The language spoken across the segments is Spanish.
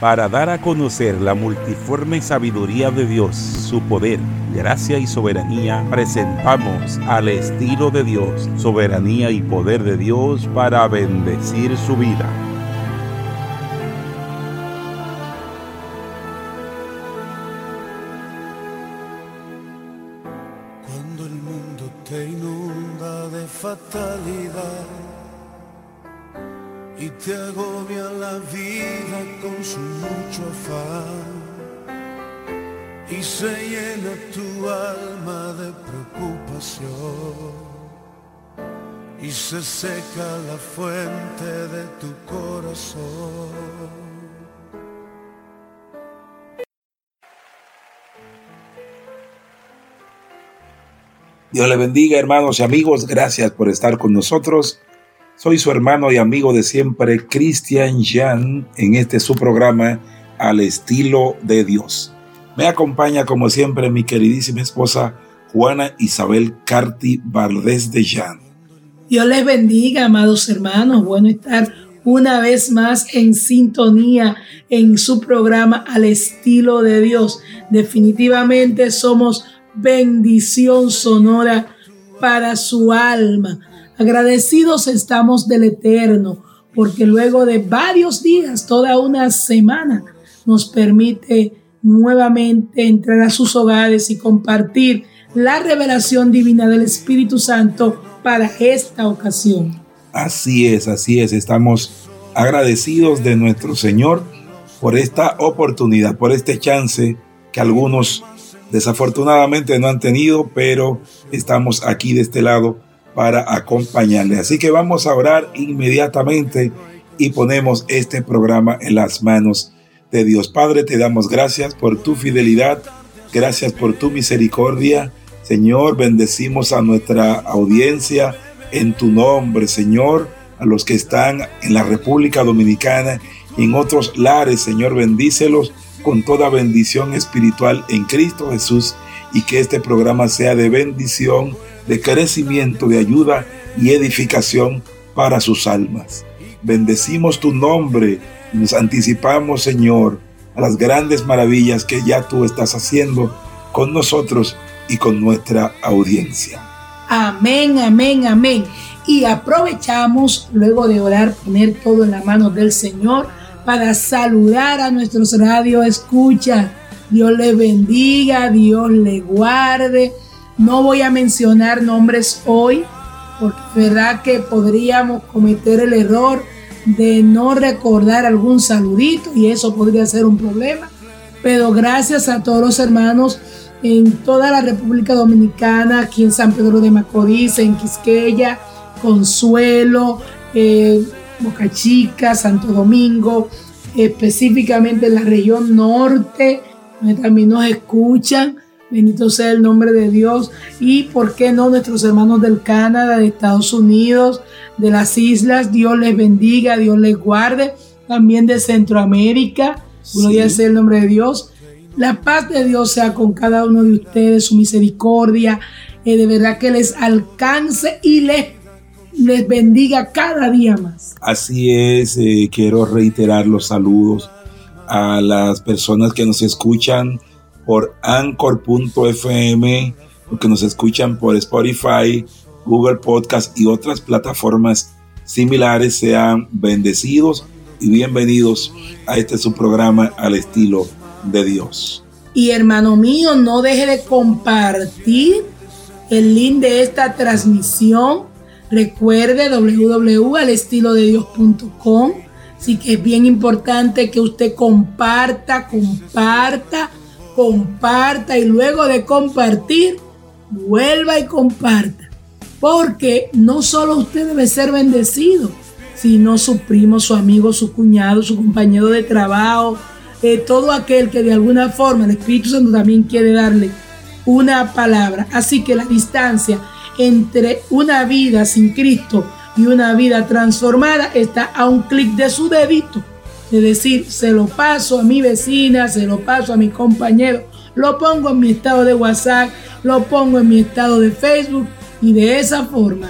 para dar a conocer la multiforme sabiduría de Dios, su poder, gracia y soberanía, presentamos al estilo de Dios, soberanía y poder de Dios para bendecir su vida. Cuando el mundo te inunda de fatalidad y te agobia la vida su mucho afán y se llena tu alma de preocupación y se seca la fuente de tu corazón. Dios le bendiga, hermanos y amigos. Gracias por estar con nosotros. Soy su hermano y amigo de siempre, Cristian Jan, en este su programa Al estilo de Dios. Me acompaña, como siempre, mi queridísima esposa Juana Isabel Carti Valdés de Jan. Dios les bendiga, amados hermanos. Bueno estar una vez más en sintonía en su programa Al estilo de Dios. Definitivamente somos bendición sonora para su alma. Agradecidos estamos del Eterno, porque luego de varios días, toda una semana, nos permite nuevamente entrar a sus hogares y compartir la revelación divina del Espíritu Santo para esta ocasión. Así es, así es. Estamos agradecidos de nuestro Señor por esta oportunidad, por este chance que algunos desafortunadamente no han tenido, pero estamos aquí de este lado para acompañarle. Así que vamos a orar inmediatamente y ponemos este programa en las manos de Dios. Padre, te damos gracias por tu fidelidad, gracias por tu misericordia. Señor, bendecimos a nuestra audiencia en tu nombre, Señor, a los que están en la República Dominicana y en otros lares, Señor, bendícelos con toda bendición espiritual en Cristo Jesús y que este programa sea de bendición, de crecimiento, de ayuda y edificación para sus almas. Bendecimos tu nombre y nos anticipamos, Señor, a las grandes maravillas que ya tú estás haciendo con nosotros y con nuestra audiencia. Amén, amén, amén. Y aprovechamos luego de orar, poner todo en la mano del Señor para saludar a nuestros radio escucha. Dios les bendiga, Dios les guarde. No voy a mencionar nombres hoy, porque es verdad que podríamos cometer el error de no recordar algún saludito y eso podría ser un problema. Pero gracias a todos los hermanos en toda la República Dominicana, aquí en San Pedro de Macorís, en Quisqueya, Consuelo, eh, Boca Chica, Santo Domingo, específicamente en la región norte, donde también nos escuchan. Bendito sea el nombre de Dios. Y por qué no nuestros hermanos del Canadá, de Estados Unidos, de las islas. Dios les bendiga, Dios les guarde. También de Centroamérica. Gloria sea el nombre de Dios. La paz de Dios sea con cada uno de ustedes, su misericordia. Eh, de verdad que les alcance y les les bendiga cada día más. Así es, eh, quiero reiterar los saludos a las personas que nos escuchan por anchor.fm, que nos escuchan por Spotify, Google Podcast y otras plataformas similares. Sean bendecidos y bienvenidos a este su programa al estilo de Dios. Y hermano mío, no deje de compartir el link de esta transmisión Recuerde www.alestilodedios.com. Así que es bien importante que usted comparta, comparta, comparta y luego de compartir, vuelva y comparta. Porque no solo usted debe ser bendecido, sino su primo, su amigo, su cuñado, su compañero de trabajo, eh, todo aquel que de alguna forma el Espíritu Santo también quiere darle una palabra. Así que la distancia entre una vida sin Cristo y una vida transformada está a un clic de su dedito. Es decir, se lo paso a mi vecina, se lo paso a mi compañero, lo pongo en mi estado de WhatsApp, lo pongo en mi estado de Facebook y de esa forma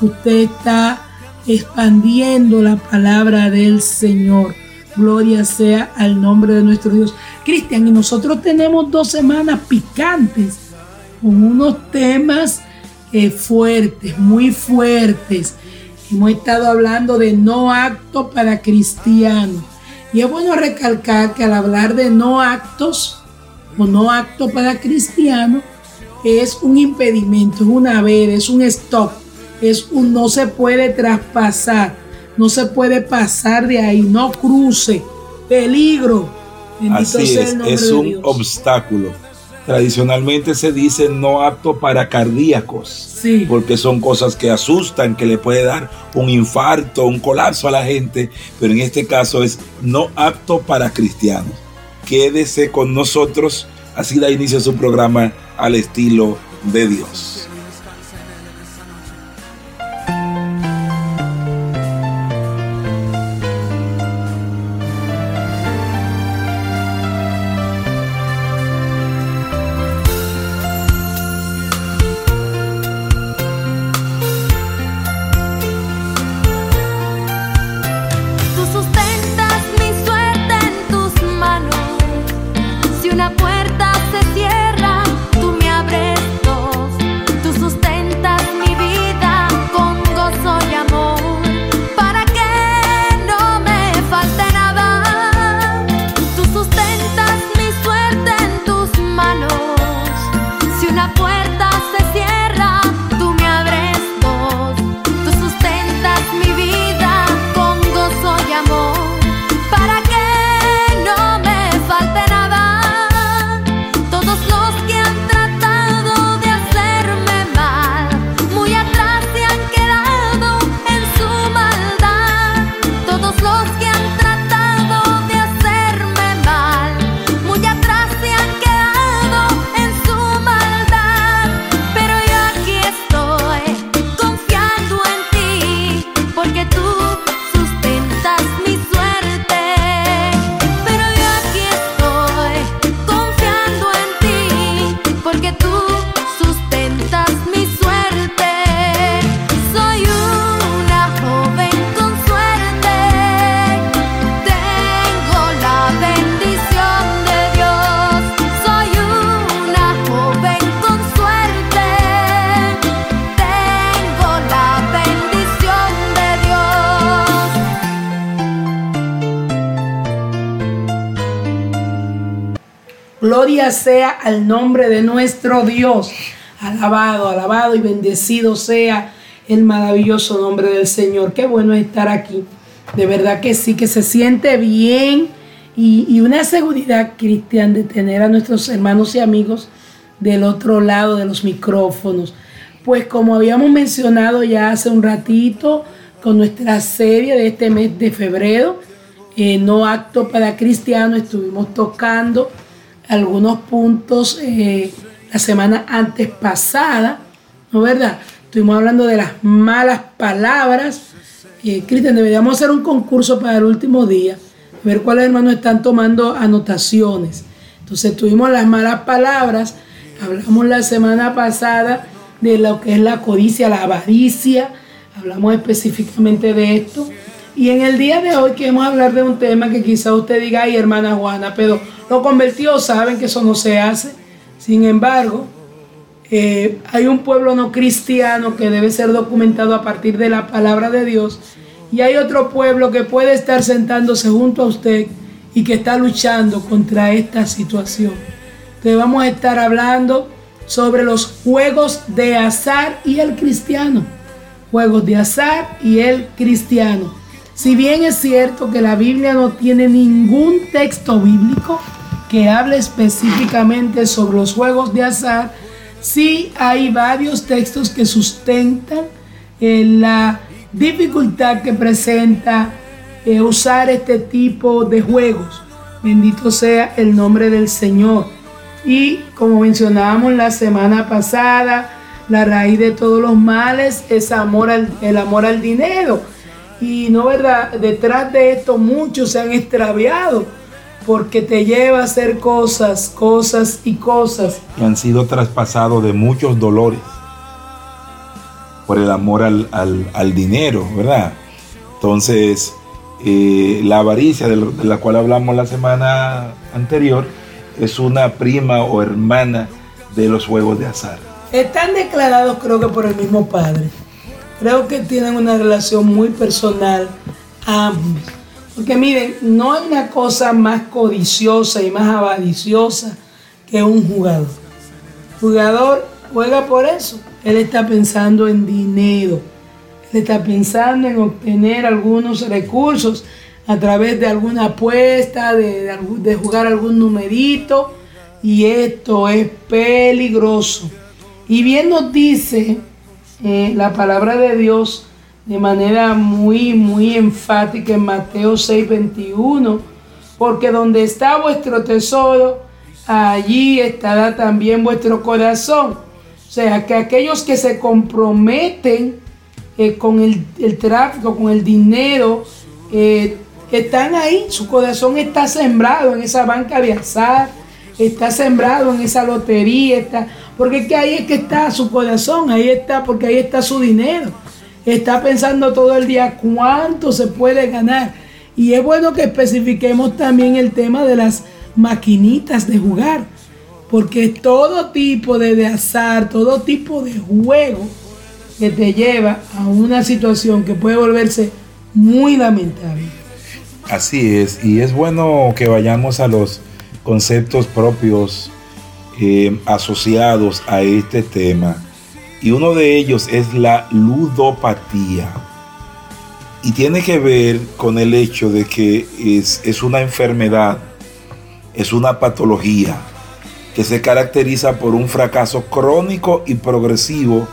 usted está expandiendo la palabra del Señor. Gloria sea al nombre de nuestro Dios. Cristian, y nosotros tenemos dos semanas picantes con unos temas fuertes, muy fuertes. Hemos estado hablando de no acto para cristianos. Y es bueno recalcar que al hablar de no actos o no acto para cristianos, es un impedimento, es una veda, es un stop, es un no se puede traspasar no se puede pasar de ahí, no cruce, peligro. Así es, es un obstáculo. Tradicionalmente se dice no apto para cardíacos, sí. porque son cosas que asustan, que le puede dar un infarto, un colapso a la gente, pero en este caso es no apto para cristianos. Quédese con nosotros, así da inicio su programa al estilo de Dios. Sea al nombre de nuestro Dios. Alabado, alabado y bendecido sea el maravilloso nombre del Señor. Qué bueno estar aquí. De verdad que sí, que se siente bien y, una seguridad cristiana de tener a nuestros hermanos y amigos del otro lado de los micrófonos. Pues como habíamos mencionado ya hace un ratito con nuestra serie de este mes de febrero, eh, No Acto para Cristiano, estuvimos tocando algunos puntos eh, la semana antes pasada, ¿no verdad? Estuvimos hablando de las malas palabras. Eh, Cristian, deberíamos hacer un concurso para el último día, ver cuáles hermanos están tomando anotaciones. Entonces tuvimos las malas palabras, hablamos la semana pasada de lo que es la codicia, la avaricia, hablamos específicamente de esto. Y en el día de hoy queremos hablar de un tema que quizá usted diga, ay hermana Juana, pero lo convirtió, saben que eso no se hace. Sin embargo, eh, hay un pueblo no cristiano que debe ser documentado a partir de la palabra de Dios. Y hay otro pueblo que puede estar sentándose junto a usted y que está luchando contra esta situación. Entonces vamos a estar hablando sobre los juegos de azar y el cristiano. Juegos de azar y el cristiano. Si bien es cierto que la Biblia no tiene ningún texto bíblico que hable específicamente sobre los juegos de azar, sí hay varios textos que sustentan eh, la dificultad que presenta eh, usar este tipo de juegos. Bendito sea el nombre del Señor. Y como mencionábamos la semana pasada, la raíz de todos los males es el amor al dinero. Y no verdad, detrás de esto muchos se han extraviado porque te lleva a hacer cosas, cosas y cosas. Que han sido traspasados de muchos dolores por el amor al, dinero, ¿verdad? Entonces, eh, la avaricia de, de la cual hablamos la semana anterior es una prima o hermana de los juegos de azar. Están declarados creo que por el mismo padre. Creo que tienen una relación muy personal ambos. Porque miren, no hay una cosa más codiciosa y más avariciosa que un jugador. El jugador juega por eso. Él está pensando en dinero. Él está pensando en obtener algunos recursos a través de alguna apuesta, de, de, jugar algún numerito. Y esto es peligroso. Y bien nos dice eh, la palabra de Dios de manera muy, muy enfática en Mateo 6, 21, porque donde está vuestro tesoro, allí estará también vuestro corazón. O sea, que aquellos que se comprometen eh, con el, el, tráfico, con el dinero, eh, están ahí, su corazón está sembrado en esa banca de azar, está sembrado en esa lotería, está, porque es que ahí es que está su corazón, ahí está, porque ahí está su dinero está pensando todo el día cuánto se puede ganar. Y es bueno que especifiquemos también el tema de las maquinitas de jugar, porque todo tipo de, de azar, todo tipo de juego que te lleva a una situación que puede volverse muy lamentable. Así es, y es bueno que vayamos a los conceptos propios eh, asociados a este tema y uno de ellos es la ludopatía. Y tiene que ver con el hecho de que es, es una enfermedad, es una patología que se caracteriza por un fracaso crónico y progresivo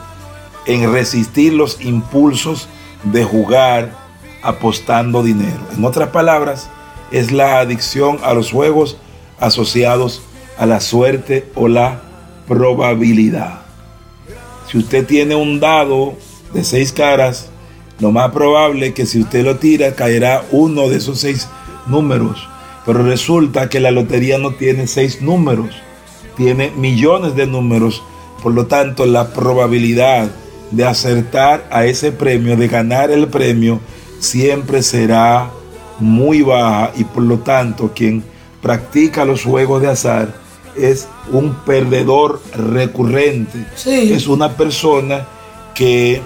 en resistir los impulsos de jugar apostando dinero. En otras palabras, es la adicción a los juegos asociados a la suerte o la probabilidad. Si usted tiene un dado de seis caras, lo más probable es que si usted lo tira caerá uno de esos seis números. Pero resulta que la lotería no tiene seis números, tiene millones de números. Por lo tanto, la probabilidad de acertar a ese premio, de ganar el premio, siempre será muy baja y por lo tanto quien practica los juegos de azar es un perdedor recurrente. Sí. Es una persona que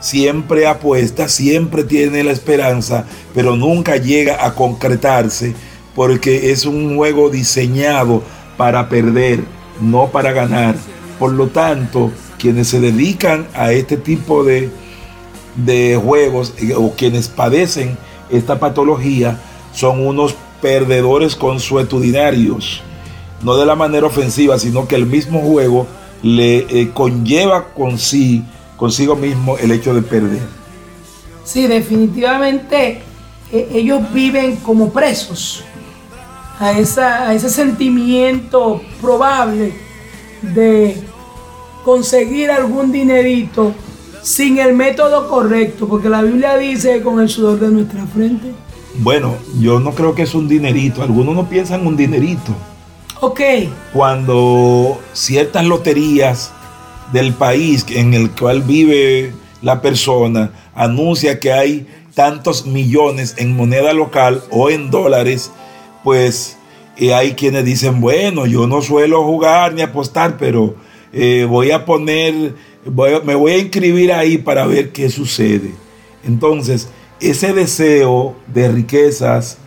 siempre apuesta, siempre tiene la esperanza, pero nunca llega a concretarse porque es un juego diseñado para perder, no para ganar. Por lo tanto, quienes se dedican a este tipo de, de juegos eh, o quienes padecen esta patología son unos perdedores consuetudinarios no de la manera ofensiva, sino que el mismo juego le eh, conlleva con consigo mismo el hecho de perder. Sí, definitivamente eh, ellos viven como presos a, a ese sentimiento probable de conseguir algún dinerito sin el método correcto, porque la Biblia dice con el sudor de nuestra frente. Bueno, yo no creo que es un dinerito, algunos no piensan un dinerito. Ok. Cuando ciertas loterías del país en el cual vive la persona anuncia que hay tantos millones en moneda local o en dólares, pues eh, hay quienes dicen, bueno, yo no suelo jugar ni apostar, pero eh, voy a poner, voy me voy a inscribir ahí para ver qué sucede. Entonces, ese deseo de riquezas,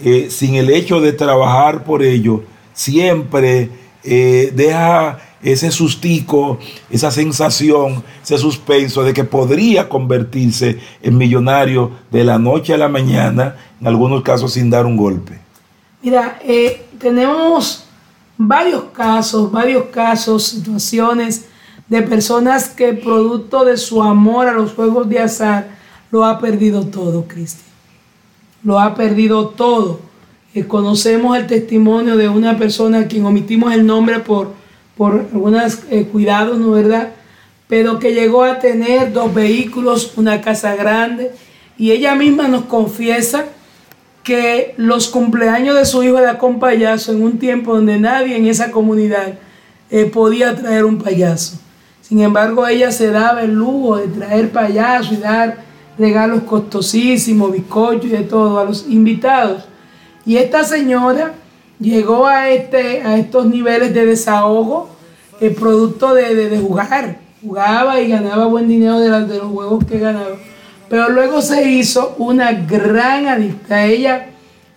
eh, sin el hecho de trabajar por ello, siempre eh, deja ese sustico, esa sensación, ese suspenso de que podría convertirse en millonario de la noche a la mañana, en algunos casos sin dar un golpe. Mira, eh, tenemos varios casos, varios casos, situaciones de personas que producto de su amor a los juegos de azar lo ha perdido todo, Cristian. Lo ha perdido todo conocemos el testimonio de una persona a quien omitimos el nombre por, por algunos eh, cuidados, ¿no verdad? Pero que llegó a tener dos vehículos, una casa grande, y ella misma nos confiesa que los cumpleaños de su hijo era con payaso en un tiempo donde nadie en esa comunidad eh, podía traer un payaso. Sin embargo, ella se daba el lujo de traer payaso y dar regalos costosísimos, bizcochos y de todo a los invitados. Y esta señora llegó a, este, a estos niveles de desahogo, el producto de, jugar. Jugaba y ganaba buen dinero de, de los juegos que ganaba. Pero luego se hizo una gran adicta. Ella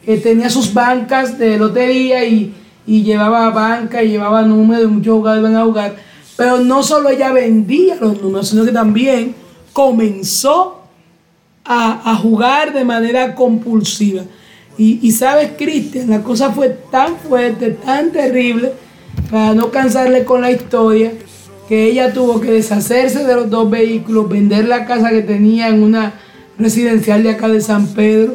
eh, tenía sus bancas de lotería y, llevaba banca y llevaba números y muchos jugadores iban a jugar. Pero no solo ella vendía los números, sino que también comenzó a, jugar de manera compulsiva. Y, y sabes, Cristian, la cosa fue tan fuerte, tan terrible, para no cansarle con la historia, que ella tuvo que deshacerse de los dos vehículos, vender la casa que tenía en una residencial de acá de San Pedro.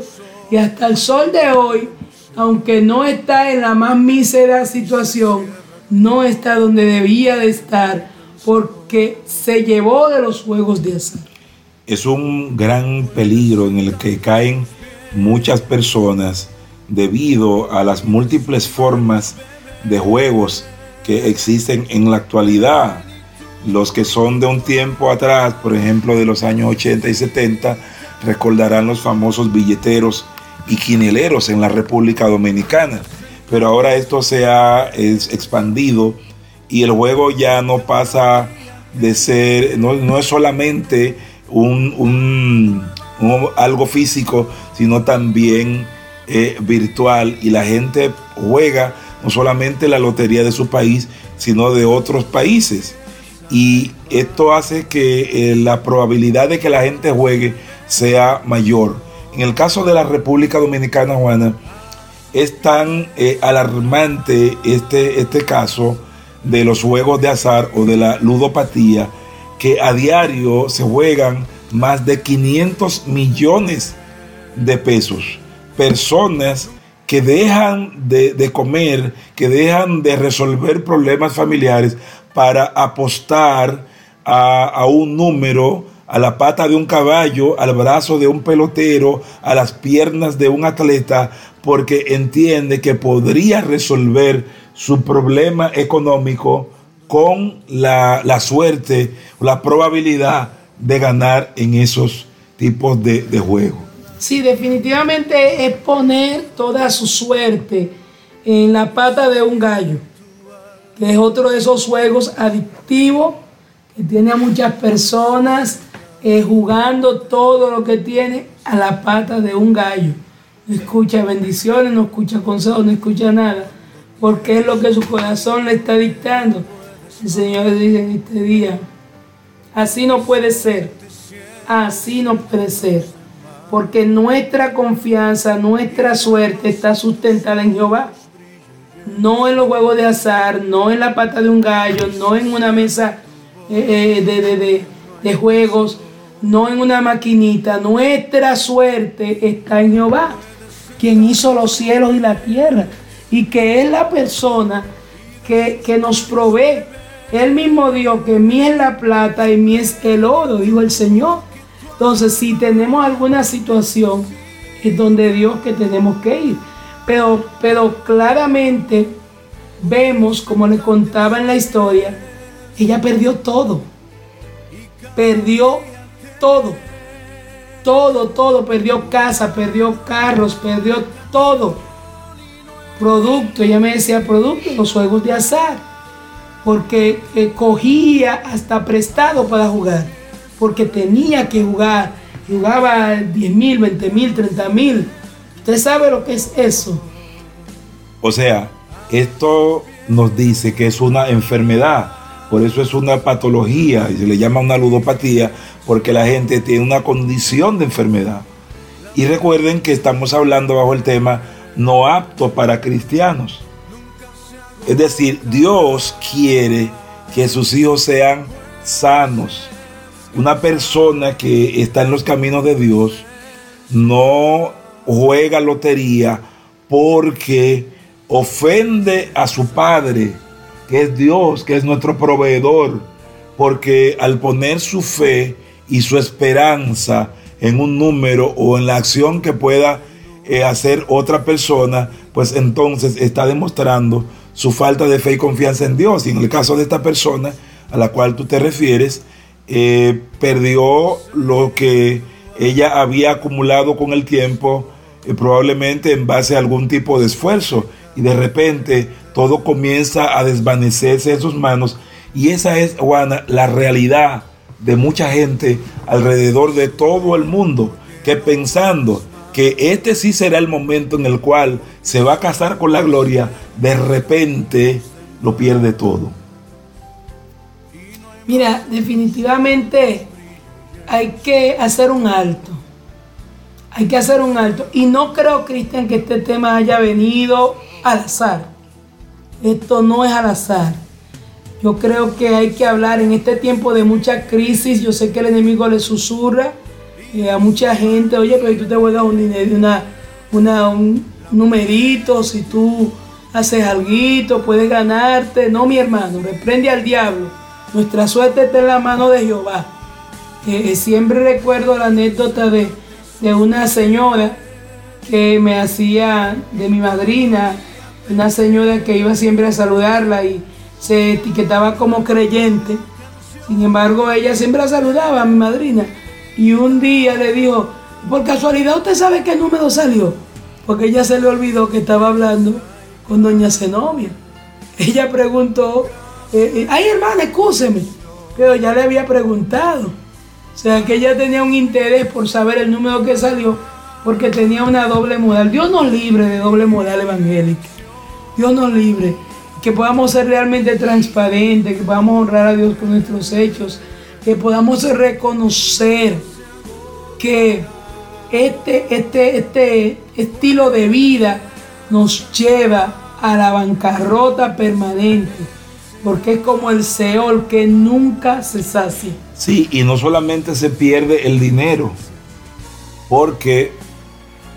Y hasta el sol de hoy, aunque no está en la más mísera situación, no está donde debía de estar porque se llevó de los juegos de azar. Es un gran peligro en el que caen muchas personas debido a las múltiples formas de juegos que existen en la actualidad los que son de un tiempo atrás, por ejemplo de los años 80 y 70, recordarán los famosos billeteros y quineleros en la República Dominicana. Pero ahora esto se ha expandido y el juego ya no pasa de ser, no, es solamente un, algo físico, sino también eh, virtual y la gente juega no solamente la lotería de su país, sino de otros países y esto hace que eh, la probabilidad de que la gente juegue sea mayor. En el caso de la República Dominicana, Juana, es tan eh, alarmante este, este caso de los juegos de azar o de la ludopatía que a diario se juegan más de 500 millones de pesos. Personas que dejan de, de, comer, que dejan de resolver problemas familiares para apostar a, un número, a la pata de un caballo, al brazo de un pelotero, a las piernas de un atleta, porque entiende que podría resolver su problema económico con la, la suerte, la probabilidad de ganar en esos tipos de, de juegos. Sí, definitivamente es poner toda su suerte en la pata de un gallo que es otro de esos juegos adictivos que tiene a muchas personas eh, jugando todo lo que tiene a la pata de un gallo. No escucha bendiciones, no escucha consejos, no escucha nada, porque es lo que su corazón le está dictando. El Señor dice en este día, así no puede ser, así no puede ser, porque nuestra confianza, nuestra suerte está sustentada en Jehová no en los juegos de azar, no en la pata de un gallo, no en una mesa eh, eh, de, juegos, no en una maquinita. Nuestra suerte está en Jehová, quien hizo los cielos y la tierra, y que es la persona que, que nos provee. Él mismo dijo que mi es la plata y mi es el oro, dijo el Señor. Entonces, si tenemos alguna situación, es donde Dios que tenemos que ir. Pero, pero claramente vemos, como le contaba en la historia, ella perdió todo. Perdió todo. Todo, todo. Perdió casa, perdió carros, perdió todo. Producto, ella me decía producto, los juegos de azar. Porque eh, cogía hasta prestado para jugar. Porque tenía que jugar. Jugaba 10 mil, 20 mil, 30 mil ¿Usted sabe lo que es eso? O sea, esto nos dice que es una enfermedad, por eso es una patología y se le llama una ludopatía, porque la gente tiene una condición de enfermedad. Y recuerden que estamos hablando bajo el tema no apto para cristianos. Es decir, Dios quiere que sus hijos sean sanos. Una persona que está en los caminos de Dios no juega lotería porque ofende a su Padre, que es Dios, que es nuestro proveedor, porque al poner su fe y su esperanza en un número o en la acción que pueda eh, hacer otra persona, pues entonces está demostrando su falta de fe y confianza en Dios. Y en el caso de esta persona a la cual tú te refieres, eh, perdió lo que ella había acumulado con el tiempo, eh, probablemente en base a algún tipo de esfuerzo, y de repente todo comienza a desvanecerse en sus manos. Y esa es, Juana, la realidad de mucha gente alrededor de todo el mundo, que pensando que este sí será el momento en el cual se va a casar con la gloria, de repente lo pierde todo. Mira, definitivamente hay que hacer un alto. Hay que hacer un alto. Y no creo, Cristian, que este tema haya venido al azar. Esto no es al azar. Yo creo que hay que hablar en este tiempo de mucha crisis. Yo sé que el enemigo le susurra eh, a mucha gente, oye, pero tú te juegas un dinero, una, una, un numerito, si tú haces algo, puedes ganarte. No, mi hermano, reprende al diablo. Nuestra suerte está en la mano de Jehová. Eh, eh, siempre recuerdo la anécdota de, de una señora que me hacía de mi madrina una señora que iba siempre a saludarla y se etiquetaba como creyente. Sin embargo, ella siempre la saludaba a mi madrina. Y un día le dijo, por casualidad usted sabe qué número salió. Porque ella se le olvidó que estaba hablando con doña Zenobia. Ella preguntó, eh, eh, ay hermana, escúcheme. Pero ya le había preguntado. O sea que ella tenía un interés por saber el número que salió porque tenía una doble moral. Dios nos libre de doble moral evangélica. Dios nos libre, que podamos ser realmente transparentes, que podamos honrar a Dios con nuestros hechos, que podamos reconocer que este, este, este estilo de vida nos lleva a la bancarrota permanente, porque es como el Seol que nunca se sacia. Sí, y no solamente se pierde el dinero, porque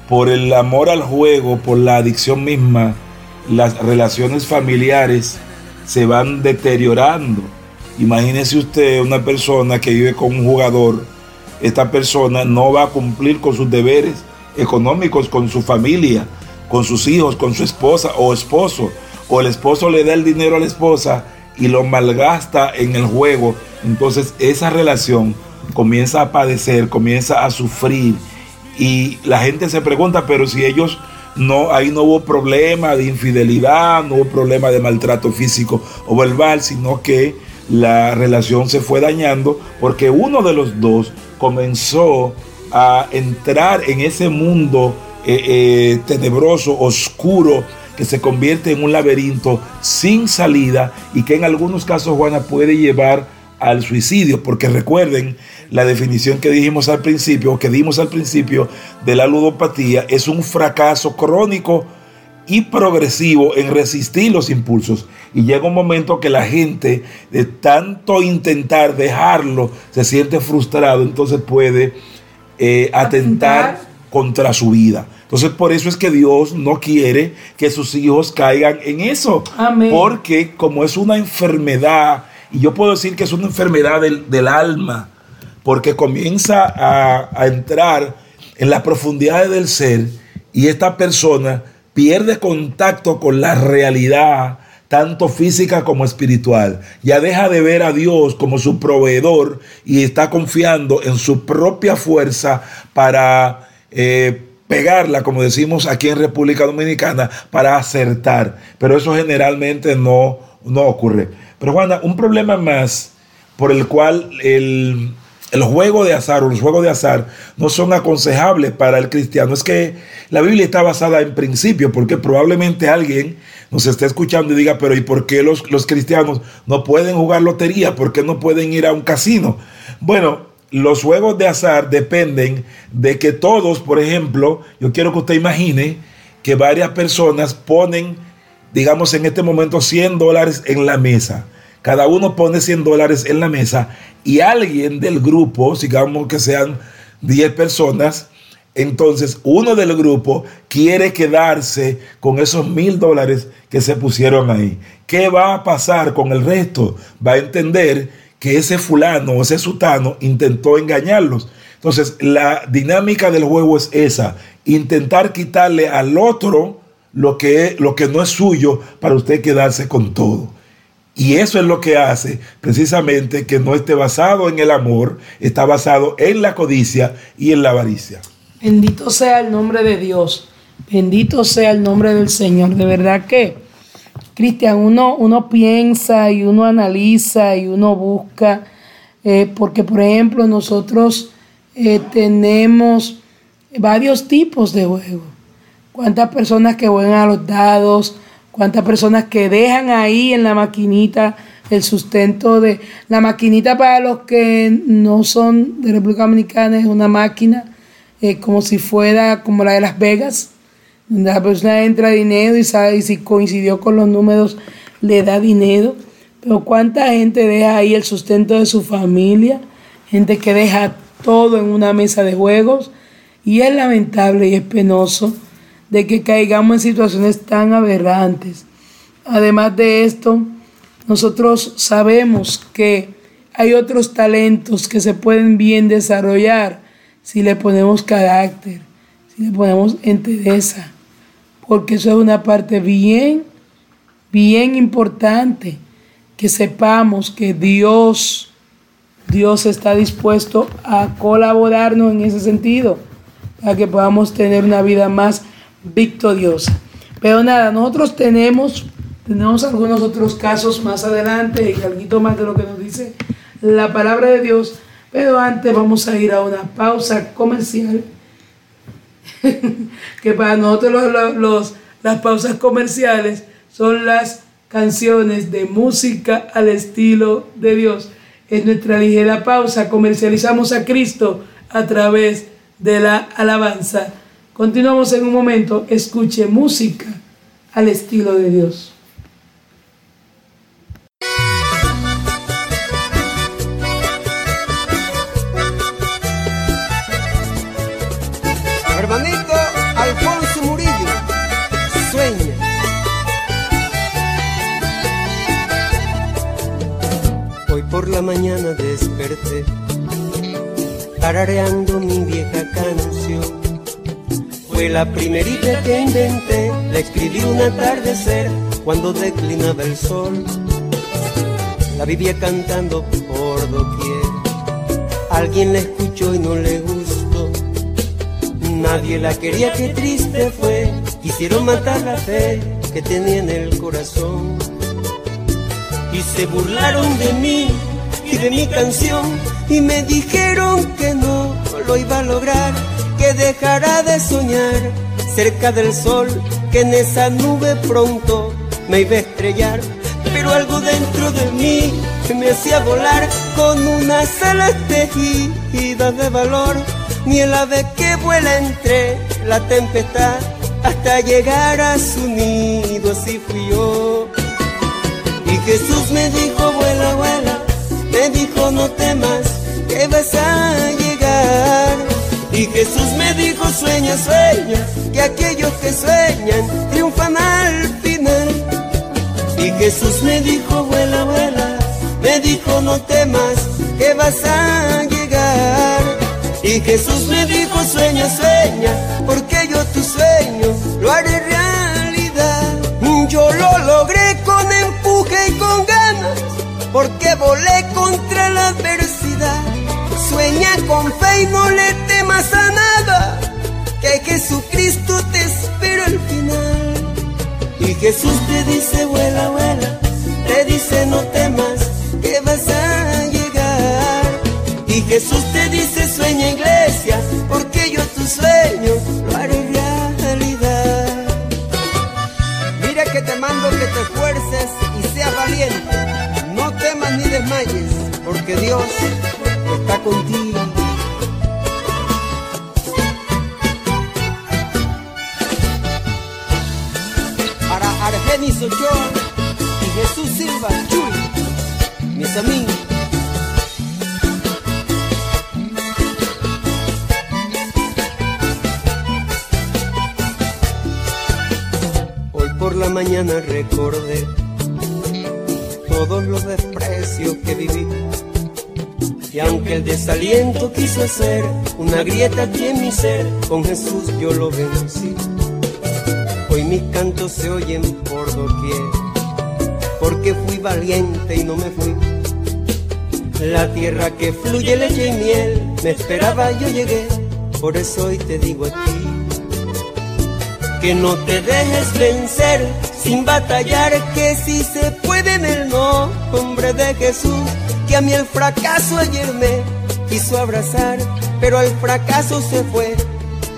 por el amor al juego, por la adicción misma, las relaciones familiares se van deteriorando. Imagínese usted una persona que vive con un jugador, esta persona no va a cumplir con sus deberes económicos con su familia, con sus hijos, con su esposa o esposo, o el esposo le da el dinero a la esposa y lo malgasta en el juego, entonces esa relación comienza a padecer, comienza a sufrir. Y la gente se pregunta, pero si ellos no, ahí no hubo problema de infidelidad, no hubo problema de maltrato físico o verbal, sino que la relación se fue dañando porque uno de los dos comenzó a entrar en ese mundo eh, eh, tenebroso, oscuro, que se convierte en un laberinto sin salida y que en algunos casos, Juana, puede llevar al suicidio, porque recuerden la definición que dijimos al principio, que dimos al principio de la ludopatía, es un fracaso crónico y progresivo en resistir los impulsos. Y llega un momento que la gente, de tanto intentar dejarlo, se siente frustrado, entonces puede eh, atentar contra su vida. Entonces por eso es que Dios no quiere que sus hijos caigan en eso. Porque como es una enfermedad, y yo puedo decir que es una enfermedad del, alma, porque comienza a, a entrar en las profundidades del ser y esta persona pierde contacto con la realidad, tanto física como espiritual. Ya deja de ver a Dios como su proveedor y está confiando en su propia fuerza para eh, pegarla, como decimos aquí en República Dominicana, para acertar. Pero eso generalmente no, no ocurre. Pero Juana, un problema más por el cual el, juego de azar o los juegos de azar no son aconsejables para el cristiano es que la Biblia está basada en principios, porque probablemente alguien nos esté escuchando y diga, pero ¿y por qué los, los cristianos no pueden jugar lotería? ¿Por qué no pueden ir a un casino? Bueno, los juegos de azar dependen de que todos, por ejemplo, yo quiero que usted imagine que varias personas ponen digamos en este momento 100 dólares en la mesa. Cada uno pone 100 dólares en la mesa y alguien del grupo, digamos que sean 10 personas, entonces uno del grupo quiere quedarse con esos mil dólares que se pusieron ahí. ¿Qué va a pasar con el resto? Va a entender que ese fulano o ese sutano intentó engañarlos. Entonces la dinámica del juego es esa, intentar quitarle al otro lo que, lo que no es suyo para usted quedarse con todo. Y eso es lo que hace precisamente que no esté basado en el amor, está basado en la codicia y en la avaricia. Bendito sea el nombre de Dios. Bendito sea el nombre del Señor. De verdad que, Cristian, uno, uno piensa y uno analiza y uno busca, eh, porque por ejemplo nosotros eh, tenemos varios tipos de juegos. ¿Cuántas personas que juegan a los dados? ¿Cuántas personas que dejan ahí en la maquinita el sustento de... La maquinita para los que no son de República Dominicana es una máquina eh, como si fuera como la de Las Vegas, donde la persona entra dinero y sabe si coincidió con los números le da dinero. Pero cuánta gente deja ahí el sustento de su familia, gente que deja todo en una mesa de juegos y es lamentable y es penoso de que caigamos en situaciones tan aberrantes. Además de esto, nosotros sabemos que hay otros talentos que se pueden bien desarrollar si le ponemos carácter, si le ponemos entereza, porque eso es una parte bien, bien importante, que sepamos que Dios, Dios está dispuesto a colaborarnos en ese sentido, para que podamos tener una vida más victoriosa. Pero nada, nosotros tenemos, tenemos algunos otros casos más adelante y algo más de lo que nos dice la palabra de Dios. Pero antes vamos a ir a una pausa comercial. que para nosotros las pausas comerciales son las canciones de música al estilo de Dios. Es nuestra ligera pausa. Comercializamos a Cristo a través de la alabanza. Continuamos en un momento. Escuche música al estilo de Dios. Hermanito Alfonso Murillo, sueña. Hoy por la mañana desperté, tarareando mi vieja canción fue la primerita que inventé, la escribí un atardecer cuando declinaba el sol. La vivía cantando por doquier. Alguien la escuchó y no le gustó. Nadie la quería, qué triste fue. Quisieron matar la fe que tenía en el corazón. Y se burlaron de mí y de mi canción y me dijeron que no lo iba a lograr que dejará de soñar cerca del sol, que en esa nube pronto me iba a estrellar. Pero algo dentro de mí me hacía volar con una alas de valor. Ni el ave que vuela entre la tempestad hasta llegar a su nido, así fui yo. Y Jesús me dijo, vuela, vuela, me dijo, no temas, que vas a llegar y Jesús me dijo, sueña, sueña, que aquellos que sueñan triunfan al final. Y Jesús me dijo, vuela, vuela, me dijo, no temas, que vas a llegar. Y Jesús me dijo, sueña, sueña, porque yo tu sueño lo haré realidad. Yo lo logré con empuje y con ganas, porque volé contra la adversidad. Sueña con fe y no le temas a nada, que Jesucristo te espera al final. Y Jesús te dice, vuela, vuela, te dice, no temas, que vas a llegar. Y Jesús te dice, sueña iglesia, porque yo tu sueño lo haré realidad. Mira que te mando que te esfuerces y seas valiente, no temas ni desmayes, porque Dios está contigo. Argenis Ochoa y Jesús Silva Chuy, mis amigos. Hoy por la mañana recordé todos los desprecios que viví y aunque el desaliento quiso hacer una grieta aquí en mi ser, con Jesús yo lo vencí. Hoy mis cantos se oyen por doquier, porque fui valiente y no me fui. La tierra que fluye leche y miel, me esperaba, yo llegué, por eso hoy te digo a ti. Que no te dejes vencer sin batallar, que si se puede en el nombre de Jesús, que a mí el fracaso ayer me quiso abrazar, pero el fracaso se fue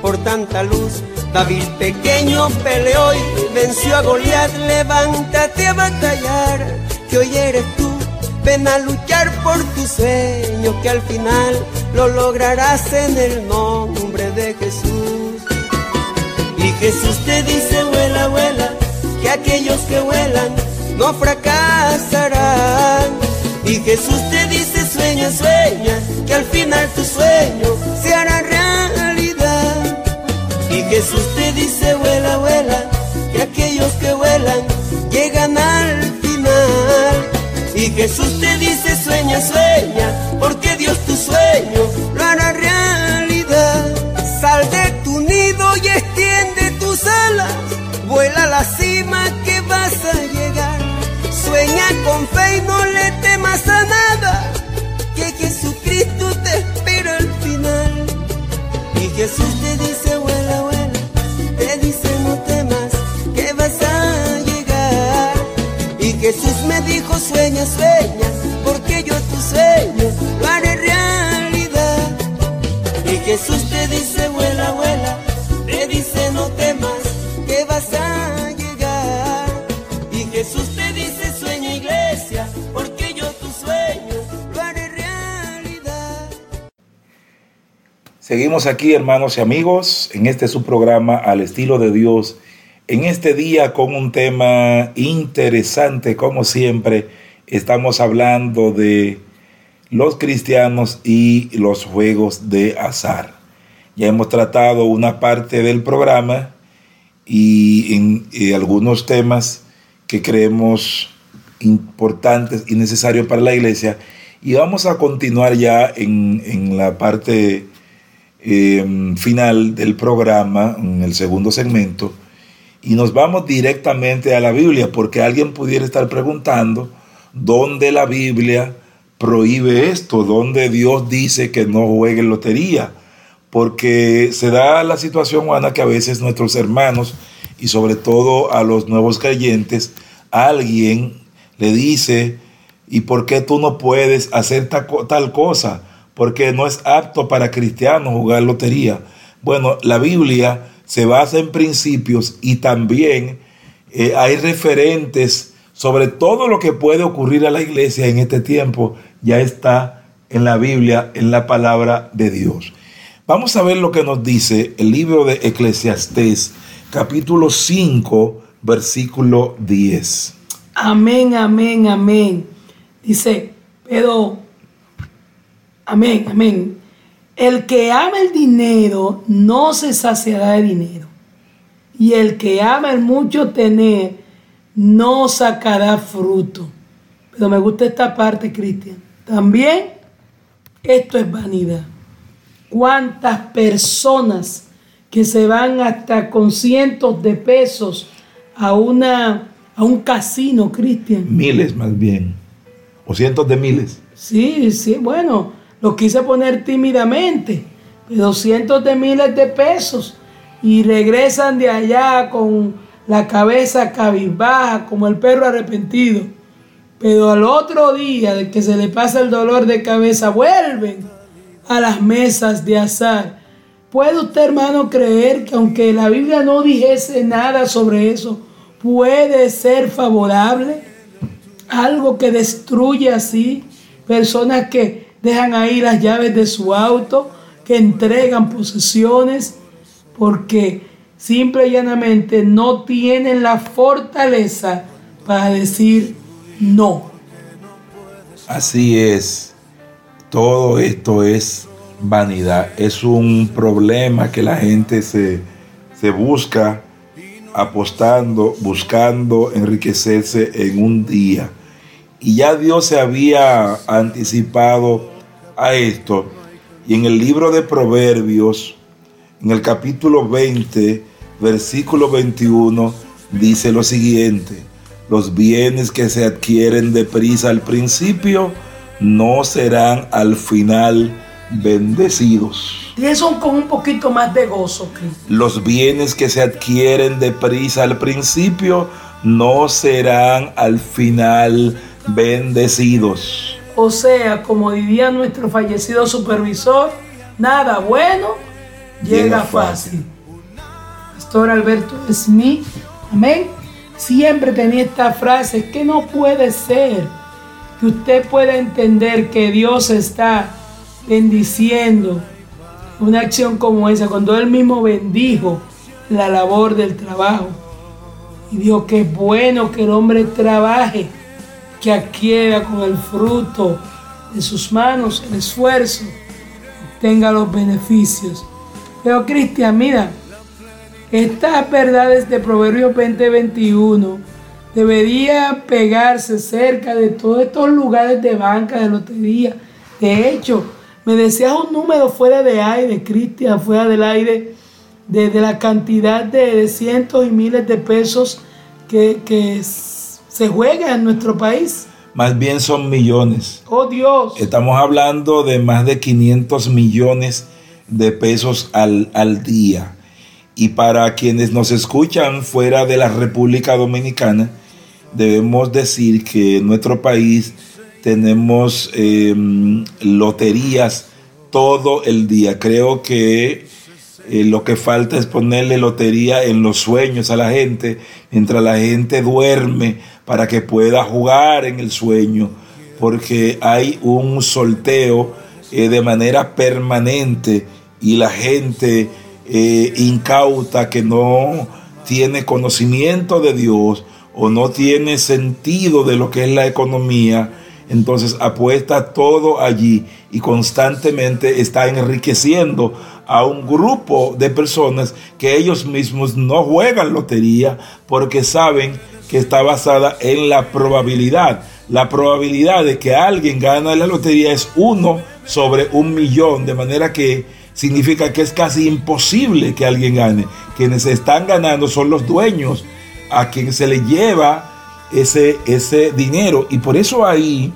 por tanta luz. David pequeño peleó y venció a Goliat, levántate a batallar, que hoy eres tú, ven a luchar por tu sueño, que al final lo lograrás en el nombre de Jesús. Y Jesús te dice, vuela, vuela, que aquellos que vuelan no fracasarán. Y Jesús te dice, sueña, sueña, que al final tu sueño se hará realidad. Y Jesús te dice, vuela, vuela, que aquellos que vuelan llegan al final. Y Jesús te dice, sueña, sueña, porque Dios tu sueño lo Jesús me dijo, sueña, sueña, porque yo tu sueño lo haré realidad. Y Jesús te dice, vuela, vuela, te dice no temas, que vas a llegar. Y Jesús te dice, sueña iglesia, porque yo tu sueño lo haré realidad. Seguimos aquí, hermanos y amigos, en este su programa Al estilo de Dios. En este día con un tema interesante, como siempre, estamos hablando de los cristianos y los juegos de azar. Ya hemos tratado una parte del programa y, en, y algunos temas que creemos importantes y necesarios para la iglesia. Y vamos a continuar ya en, en la parte eh, final del programa, en el segundo segmento, y nos vamos directamente a la Biblia, porque alguien pudiera estar preguntando dónde la Biblia prohíbe esto, dónde Dios dice que no juegue lotería, porque se da la situación, Juana, que a veces nuestros hermanos, y sobre todo a los nuevos creyentes, alguien le dice, ¿y por qué tú no puedes hacer ta- tal cosa? Porque no es apto para cristianos jugar lotería. Bueno, la Biblia se basa en principios y también eh, hay referentes sobre todo lo que puede ocurrir a la iglesia en este tiempo. Ya está en la Biblia, en la palabra de Dios. Vamos a ver lo que nos dice el libro de Eclesiastés, capítulo 5, versículo 10. Amén, amén, amén. Dice, pero, amén, amén. El que ama el dinero no se saciará de dinero. Y el que ama el mucho tener no sacará fruto. Pero me gusta esta parte, Cristian. También esto es vanidad. ¿Cuántas personas que se van hasta con cientos de pesos a, una, a un casino, Cristian? Miles más bien, o cientos de miles. Sí, sí, bueno, lo quise poner tímidamente, pero cientos de miles de pesos y regresan de allá con la cabeza cabizbaja como el perro arrepentido. Pero al otro día de que se le pasa el dolor de cabeza, vuelven a las mesas de azar. ¿Puede usted, hermano, creer que aunque la Biblia no dijese nada sobre eso, puede ser favorable? Algo que destruye así, personas que dejan ahí las llaves de su auto, que entregan posesiones, porque simple y llanamente no tienen la fortaleza para decir no. Así es, todo esto es vanidad, es un problema que la gente se, se busca apostando, buscando enriquecerse en un día. Y ya Dios se había anticipado a esto. Y en el libro de Proverbios, en el capítulo 20, versículo 21, dice lo siguiente. Los bienes que se adquieren deprisa al principio no serán al final bendecidos. Y eso con un poquito más de gozo. Los bienes que se adquieren deprisa al principio no serán al final bendecidos. O sea, como diría nuestro fallecido supervisor, nada bueno llega, Llega fácil. Pastor Alberto Smith, amén. Siempre tenía esta frase, que no puede ser que usted pueda entender que Dios está bendiciendo una acción como esa, cuando Él mismo bendijo la labor del trabajo. Y dijo que es bueno que el hombre trabaje, que adquiera con el fruto de sus manos el esfuerzo, tenga los beneficios. Pero Cristian, mira, estas verdades de Proverbios 2021 debería pegarse cerca de todos estos lugares de banca, de lotería. De hecho, me deseas un número fuera de aire, Cristian, fuera del aire, de, la cantidad de, de cientos y miles de pesos que, que se juega en nuestro país. Más bien son millones. Oh Dios. Estamos hablando de más de 500 millones de pesos al, al día. Y para quienes nos escuchan fuera de la República Dominicana, debemos decir que en nuestro país tenemos eh, loterías todo el día. Creo que eh, lo que falta es ponerle lotería en los sueños a la gente, mientras la gente duerme, para que pueda jugar en el sueño, porque hay un sorteo eh, de manera permanente y la gente eh, incauta que no tiene conocimiento de Dios o no tiene sentido de lo que es la economía, entonces apuesta todo allí y constantemente está enriqueciendo a un grupo de personas que ellos mismos no juegan lotería porque saben que está basada en la probabilidad. La probabilidad de que alguien gane la lotería es uno sobre un millón, de manera que significa que es casi imposible que alguien gane. Quienes están ganando son los dueños a quien se le lleva ese, ese dinero. Y por eso ahí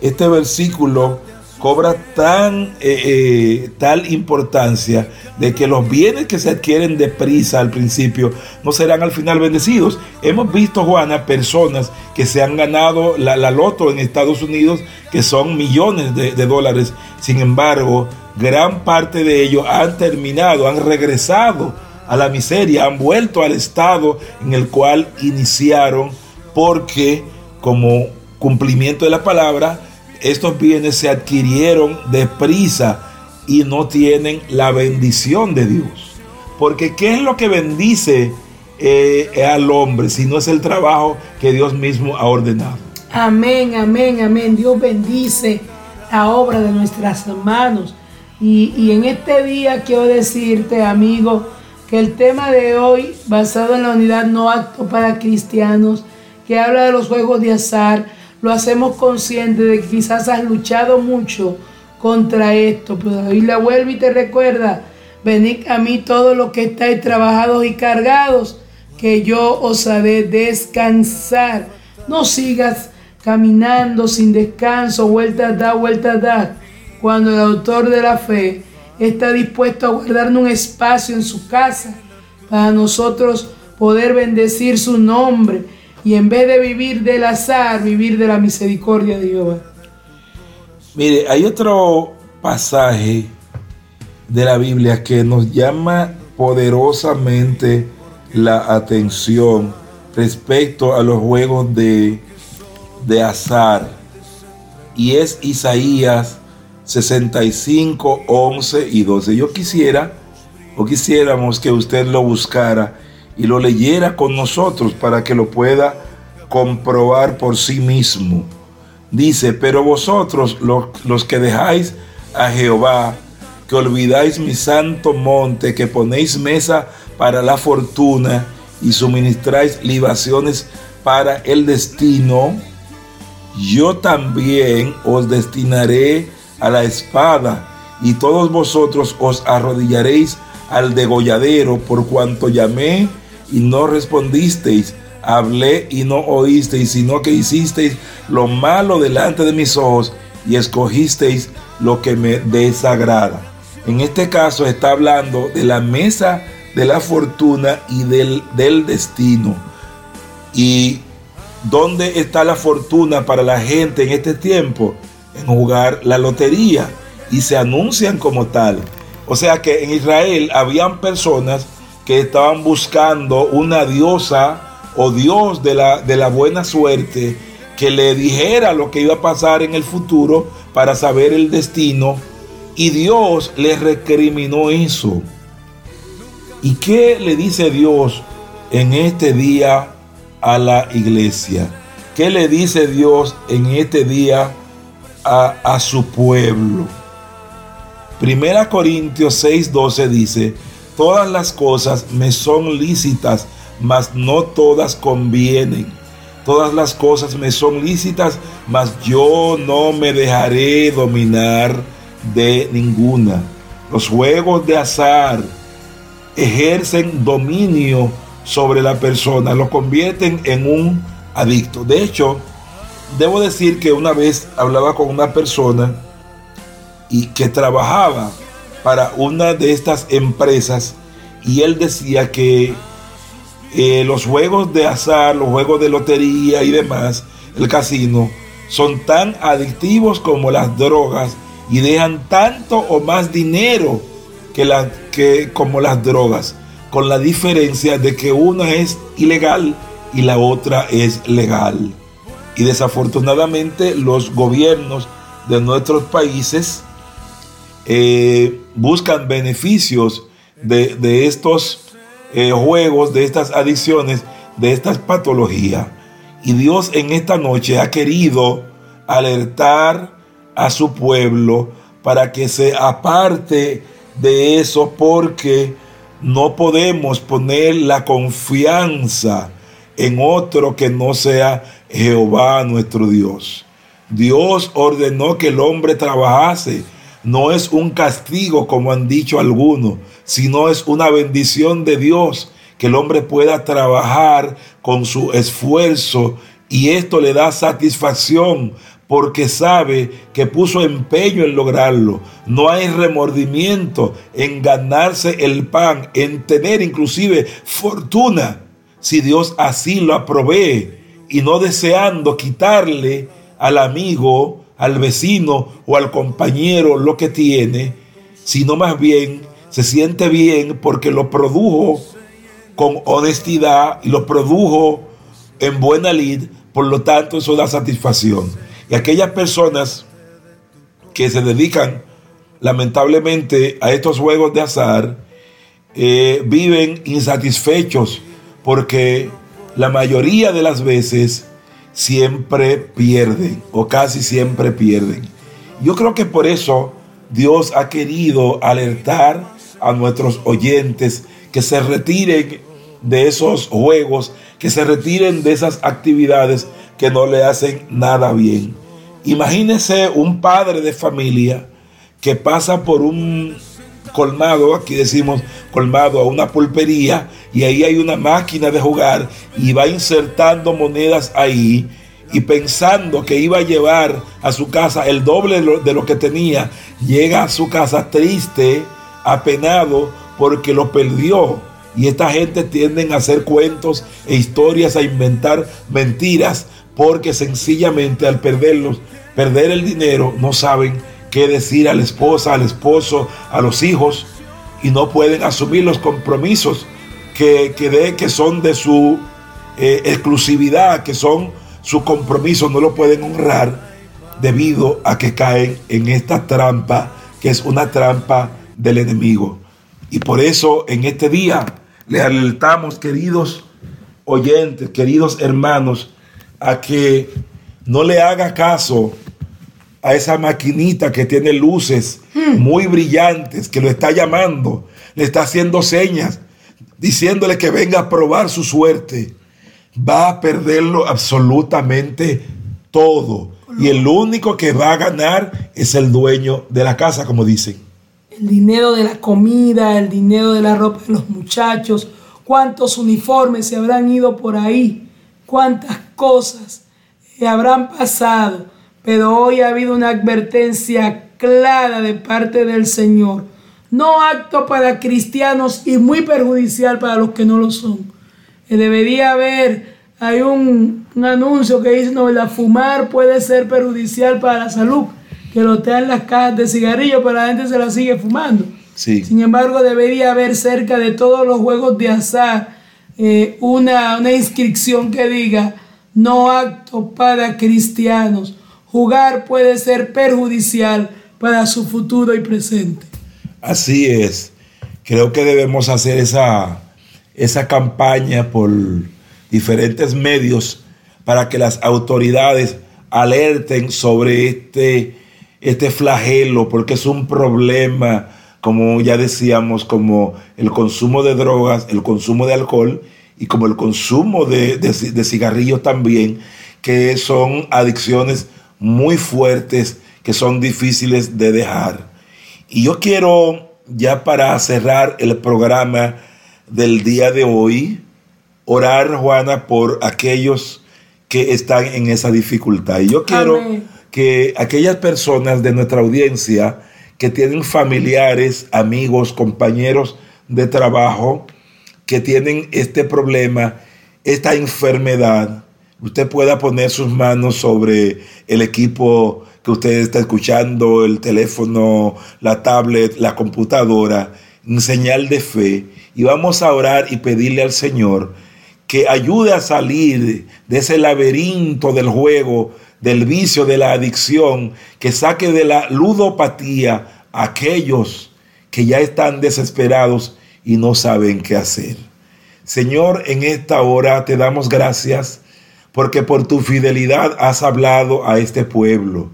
este versículo cobra tan eh, eh, tal importancia de que los bienes que se adquieren deprisa al principio no serán al final bendecidos. Hemos visto, Juana, personas que se han ganado la, la loto en Estados Unidos que son millones de, de dólares. Sin embargo, gran parte de ellos han terminado, han regresado a la miseria, han vuelto al estado en el cual iniciaron porque como cumplimiento de la palabra, estos bienes se adquirieron deprisa y no tienen la bendición de Dios. Porque ¿qué es lo que bendice eh, al hombre si no es el trabajo que Dios mismo ha ordenado? Amén, amén, amén. Dios bendice la obra de nuestras manos. Y, y en este día quiero decirte, amigo, que el tema de hoy, basado en la unidad no acto para cristianos, que habla de los juegos de azar, lo hacemos consciente de que quizás has luchado mucho contra esto, pero la vuelve y te recuerda, venid a mí todos los que estáis trabajados y cargados, que yo os haré descansar. No sigas caminando sin descanso, vueltas da, vueltas da, cuando el autor de la fe está dispuesto a guardarnos un espacio en su casa para nosotros poder bendecir su nombre y en vez de vivir del azar, vivir de la misericordia de Jehová. Mire, hay otro pasaje de la Biblia que nos llama poderosamente la atención respecto a los juegos de, de azar. Y es Isaías 65, 11 y 12. Yo quisiera o quisiéramos que usted lo buscara y lo leyera con nosotros para que lo pueda comprobar por sí mismo. Dice, pero vosotros lo- los que dejáis a Jehová, que olvidáis mi santo monte, que ponéis mesa para la fortuna y suministráis libaciones para el destino, yo también os destinaré a la espada, y todos vosotros os arrodillaréis al degolladero, por cuanto llamé y no respondisteis, hablé y no oísteis, sino que hicisteis lo malo delante de mis ojos y escogisteis lo que me desagrada. En este caso está hablando de la mesa de la fortuna y del, del destino. ¿Y dónde está la fortuna para la gente en este tiempo? En jugar la lotería y se anuncian como tal. O sea que en Israel habían personas que estaban buscando una diosa o Dios de la, de la buena suerte que le dijera lo que iba a pasar en el futuro para saber el destino. Y Dios le recriminó eso. ¿Y qué le dice Dios en este día a la iglesia? ¿Qué le dice Dios en este día a, a su pueblo? Primera Corintios 6:12 dice, todas las cosas me son lícitas, mas no todas convienen. Todas las cosas me son lícitas, mas yo no me dejaré dominar de ninguna. Los juegos de azar ejercen dominio sobre la persona, lo convierten en un adicto. De hecho, debo decir que una vez hablaba con una persona y que trabajaba para una de estas empresas y él decía que eh, los juegos de azar, los juegos de lotería y demás, el casino, son tan adictivos como las drogas y dejan tanto o más dinero que, que como las drogas, con la diferencia de que una es ilegal y la otra es legal. Y desafortunadamente los gobiernos de nuestros países eh, buscan beneficios de, estos eh, juegos, de estas adicciones, de estas patologías. Y Dios en esta noche ha querido alertar a su pueblo para que se aparte de eso porque no podemos poner la confianza en otro que no sea Jehová nuestro Dios. Dios ordenó que el hombre trabajase no es un castigo como han dicho algunos, sino es una bendición de Dios que el hombre pueda trabajar con su esfuerzo y esto le da satisfacción porque sabe que puso empeño en lograrlo. No hay remordimiento en ganarse el pan, en tener inclusive fortuna, si Dios así lo provee y no deseando quitarle al amigo al vecino o al compañero lo que tiene, sino más bien se siente bien porque lo produjo con honestidad y lo produjo en buena lid, por lo tanto eso da satisfacción. Y aquellas personas que se dedican lamentablemente a estos juegos de azar, eh, viven insatisfechos porque la mayoría de las veces siempre pierden o casi siempre pierden. Yo creo que por eso Dios ha querido alertar a nuestros oyentes que se retiren de esos juegos, que se retiren de esas actividades que no le hacen nada bien. Imagínese un padre de familia que pasa por un colmado, aquí decimos colmado a una pulpería, y ahí hay una máquina de jugar y va insertando monedas ahí y pensando que iba a llevar a su casa el doble de lo, que tenía, llega a su casa triste, apenado, porque lo perdió. Y esta gente tienden a hacer cuentos e historias, a inventar mentiras, porque sencillamente al perderlos, perder el dinero, no saben qué decir a la esposa, al esposo, a los hijos, y no pueden asumir los compromisos que, que, que son de su eh, exclusividad, que son su compromiso, no lo pueden honrar debido a que caen en esta trampa, que es una trampa del enemigo. Y por eso en este día le alertamos, queridos oyentes, queridos hermanos, a que no le haga caso a esa maquinita que tiene luces hmm. muy brillantes, que lo está llamando, le está haciendo señas, diciéndole que venga a probar su suerte, va a perderlo absolutamente todo. Y el único que va a ganar es el dueño de la casa, como dicen. El dinero de la comida, el dinero de la ropa de los muchachos, cuántos uniformes se habrán ido por ahí cuántas cosas habrán pasado, pero hoy ha habido una advertencia clara de parte del Señor. No acto para cristianos y muy perjudicial para los que no lo son. Debería haber, hay un, anuncio que dice, no, la fumar puede ser perjudicial para la salud, que lo en las cajas de cigarrillos, pero la gente se la sigue fumando. Sin embargo, debería haber cerca de todos los juegos de azar eh, una, una inscripción que diga, no acto para cristianos. Jugar puede ser perjudicial para su futuro y presente. Así es. Creo que debemos hacer esa, esa campaña por diferentes medios para que las autoridades alerten sobre este, este flagelo, porque es un problema, como ya decíamos, como el consumo de drogas, el consumo de alcohol y como el consumo de, de cigarrillos también, que son adicciones muy fuertes, que son difíciles de dejar. Y yo quiero, ya para cerrar el programa del día de hoy, orar, Juana, por aquellos que están en esa dificultad. Y yo quiero que aquellas personas de nuestra audiencia que tienen familiares, amigos, compañeros de trabajo, que tienen este problema, esta enfermedad, usted pueda poner sus manos sobre el equipo que usted está escuchando, el teléfono, la tablet, la computadora, en señal de fe, y vamos a orar y pedirle al Señor que ayude a salir de ese laberinto del juego, del vicio, de la adicción, que saque de la ludopatía a aquellos que ya están desesperados y no saben qué hacer. Señor, en esta hora te damos gracias porque por tu fidelidad has hablado a este pueblo.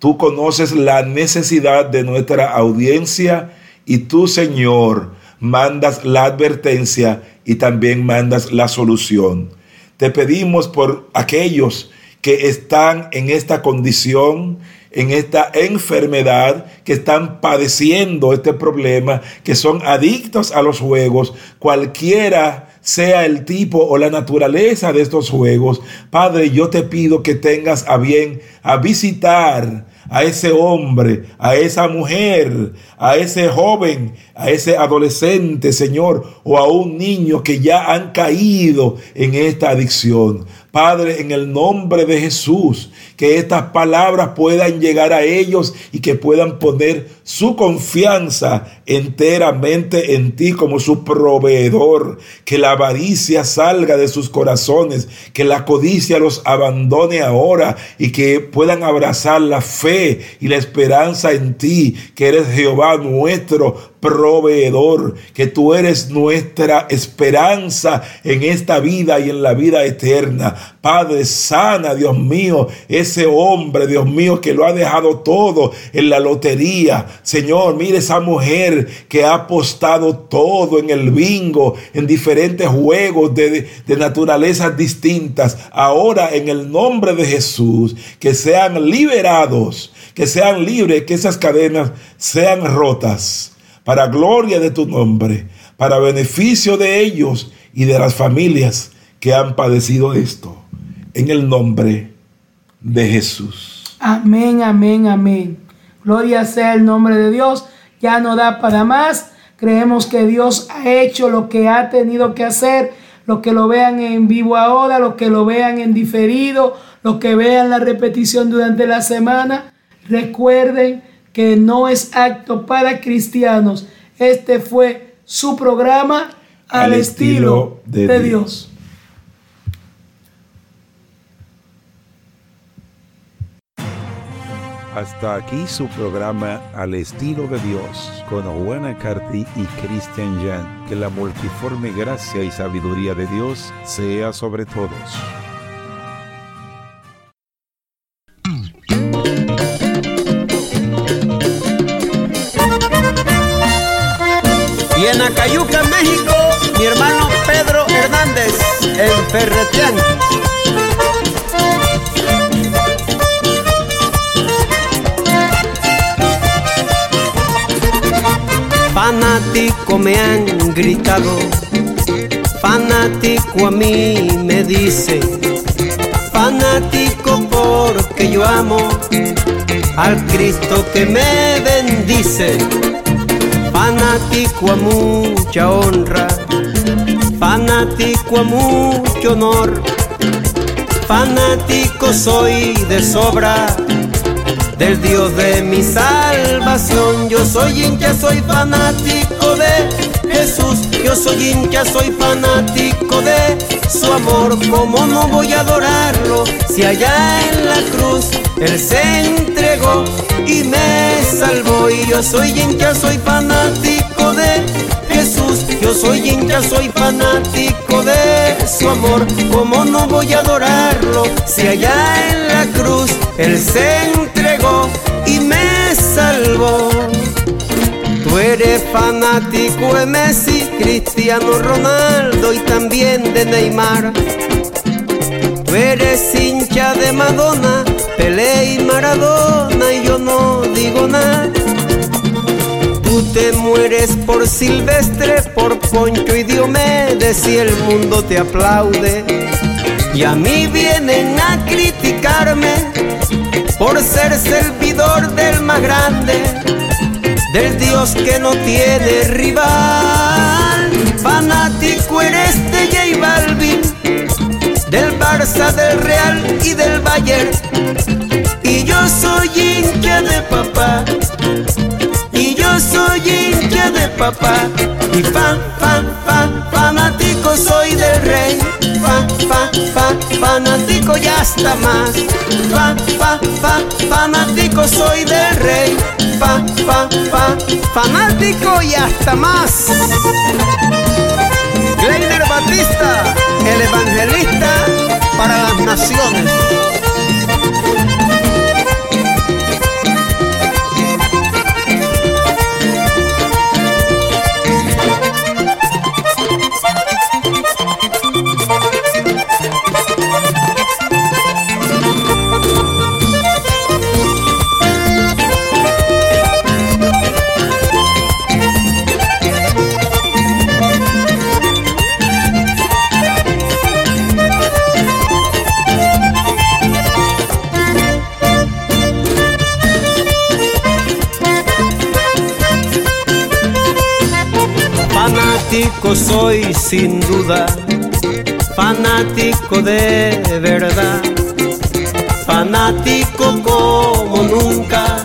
Tú conoces la necesidad de nuestra audiencia y tú, Señor, mandas la advertencia y también mandas la solución. Te pedimos por aquellos que están en esta condición, en esta enfermedad, que están padeciendo este problema, que son adictos a los juegos, cualquiera sea el tipo o la naturaleza de estos juegos. Padre, yo te pido que tengas a bien a visitar a ese hombre, a esa mujer, a ese joven, a ese adolescente, Señor, o a un niño que ya han caído en esta adicción. Padre, en el nombre de Jesús, que estas palabras puedan llegar a ellos y que puedan poner su confianza enteramente en ti como su proveedor. Que la avaricia salga de sus corazones, que la codicia los abandone ahora y que puedan abrazar la fe y la esperanza en ti, que eres Jehová nuestro proveedor, que tú eres nuestra esperanza en esta vida y en la vida eterna. Padre, sana, Dios mío, ese hombre, Dios mío, que lo ha dejado todo en la lotería. Señor, mire esa mujer que ha apostado todo en el bingo, en diferentes juegos de, de naturalezas distintas. Ahora, en el nombre de Jesús, que sean liberados, que sean libres, que esas cadenas sean rotas para gloria de tu nombre, para beneficio de ellos y de las familias que han padecido esto. En el nombre de Jesús. Amén, amén, amén. Gloria sea el nombre de Dios. Ya no da para más. Creemos que Dios ha hecho lo que ha tenido que hacer. Los que lo vean en vivo ahora, los que lo vean en diferido, los que vean la repetición durante la semana. Recuerden que no es acto para cristianos. Este fue su programa al, estilo, de, Dios. Hasta aquí su programa Al estilo de Dios con Juana Carti y Christian Jan. Que la multiforme gracia y sabiduría de Dios sea sobre todos. Cayuca, México, mi hermano Pedro Hernández, en Ferretián. Fanático me han gritado, fanático a mí me dice, fanático porque yo amo al Cristo que me bendice, fanático a mucha honra, fanático a mucho honor, fanático soy de sobra del Dios de mi salvación. Yo soy hincha, soy fanático de Jesús. Yo soy hincha, soy fanático de su amor. ¿Cómo no voy a adorarlo si allá en la cruz Él se entregó y me salvó? Y yo soy hincha, soy fanático de Jesús. Yo soy hincha, soy fanático de su amor. ¿Cómo no voy a adorarlo si allá en la cruz Él se entregó y me salvó? Tú eres fanático de Messi, Cristiano Ronaldo y también de Neymar. Tú eres hincha de Madonna, Pelé y Maradona y yo no digo nada. Tú te mueres por Silvestre, por Poncho y Diomedes y el mundo te aplaude. Y a mí vienen a criticarme por ser servidor del más grande, del Dios que no tiene rival. Fanático eres de J Balvin, del Barça, del Real y del Bayern. Y yo soy hincha de papá y yo soy hincha de papá y fan, fan, fan, fanático soy del rey, fan, fan, fan, fanático y hasta más, fan, fan, fan, fanático soy del rey, fan, fan, fan, fanático y hasta más. Kleiner Batista, el evangelista para las naciones. Fanático soy sin duda, fanático de verdad, fanático como nunca,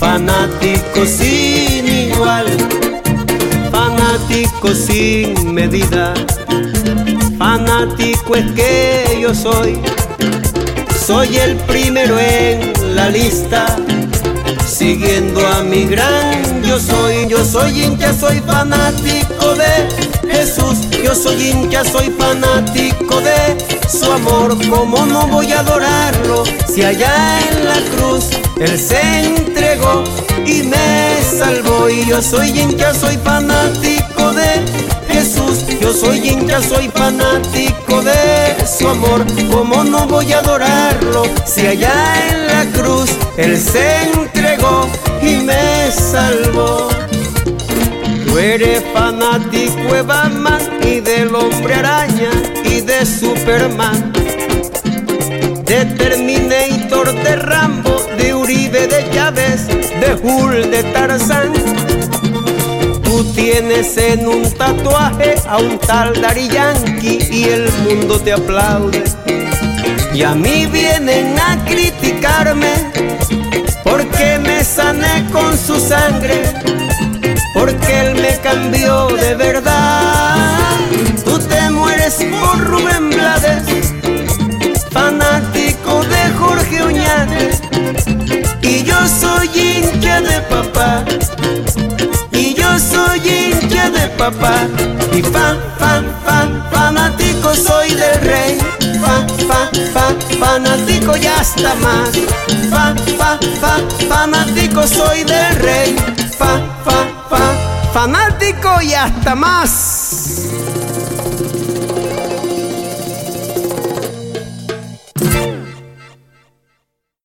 fanático sin igual, fanático sin medida, fanático es que yo soy, soy el primero en la lista siguiendo a mi gran yo soy, yo soy hincha, soy fanático de Jesús, yo soy hincha, soy fanático de su amor, ¿cómo no voy a adorarlo si allá en la cruz Él se entregó y me salvó. Y yo soy hincha, soy fanático de Jesús, yo soy hincha, soy fanático de su amor, ¿cómo no voy a adorarlo si allá en la cruz Él se entregó y me salvó? Tú eres fanático de Batman y del hombre araña y de Superman, de Terminator, de Rambo, de Uribe, de Chávez, de Hulk, de Tarzán. Tú tienes en un tatuaje a un tal Dari Yankee y el mundo te aplaude. Y a mí vienen a criticarme porque sané con su sangre, porque él me cambió de verdad. Tú te mueres por Rubén Blades, fanático de Jorge Oñate, y yo soy hincha de papá y yo soy hincha de papá y fan, fan, fan, fanático soy del rey, fan, fan, fan, fanático y hasta más, fan, fan, fan, fanático soy del rey, fan, fan, fan, fanático y hasta más.